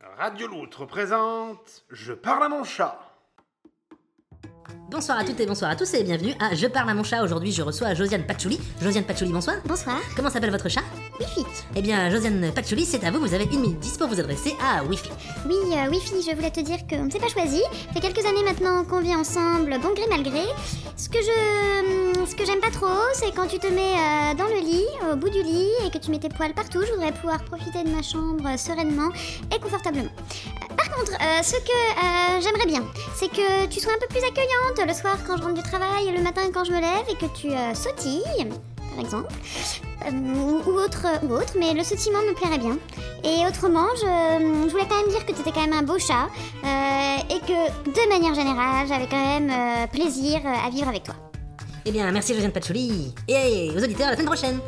Radio Loutre présente Je parle à mon chat. Bonsoir à toutes et bonsoir à tous et bienvenue à Je parle à mon chat. Aujourd'hui, je reçois Josiane Patchouli. Josiane Patchouli, bonsoir. Bonsoir. Comment s'appelle votre chat? Wifi. Eh bien, Josiane Patchouli, c'est à vous. Vous avez une minute 10 pour vous adresser à Wifi. Oui, euh, Wifi, je voulais te dire qu'on ne s'est pas choisi. Ça fait quelques années maintenant qu'on vit ensemble, bon gré mal gré. Ce que je, ce que j'aime pas trop, c'est quand tu te mets euh, dans le lit, au bout du lit, et que tu mets tes poils partout. Je voudrais pouvoir profiter de ma chambre euh, sereinement et confortablement. Euh, Par contre, ce que j'aimerais bien, c'est que tu sois un peu plus accueillante le soir quand je rentre du travail et le matin quand je me lève et que tu sautilles, par exemple, ou, autre, ou autre, mais le sautillement me plairait bien. Et autrement, je, je voulais quand même dire que tu étais quand même un beau chat et que de manière générale, j'avais quand même plaisir à vivre avec toi. Eh bien, merci Josiane Patchouli. Et aux auditeurs, à la semaine prochaine.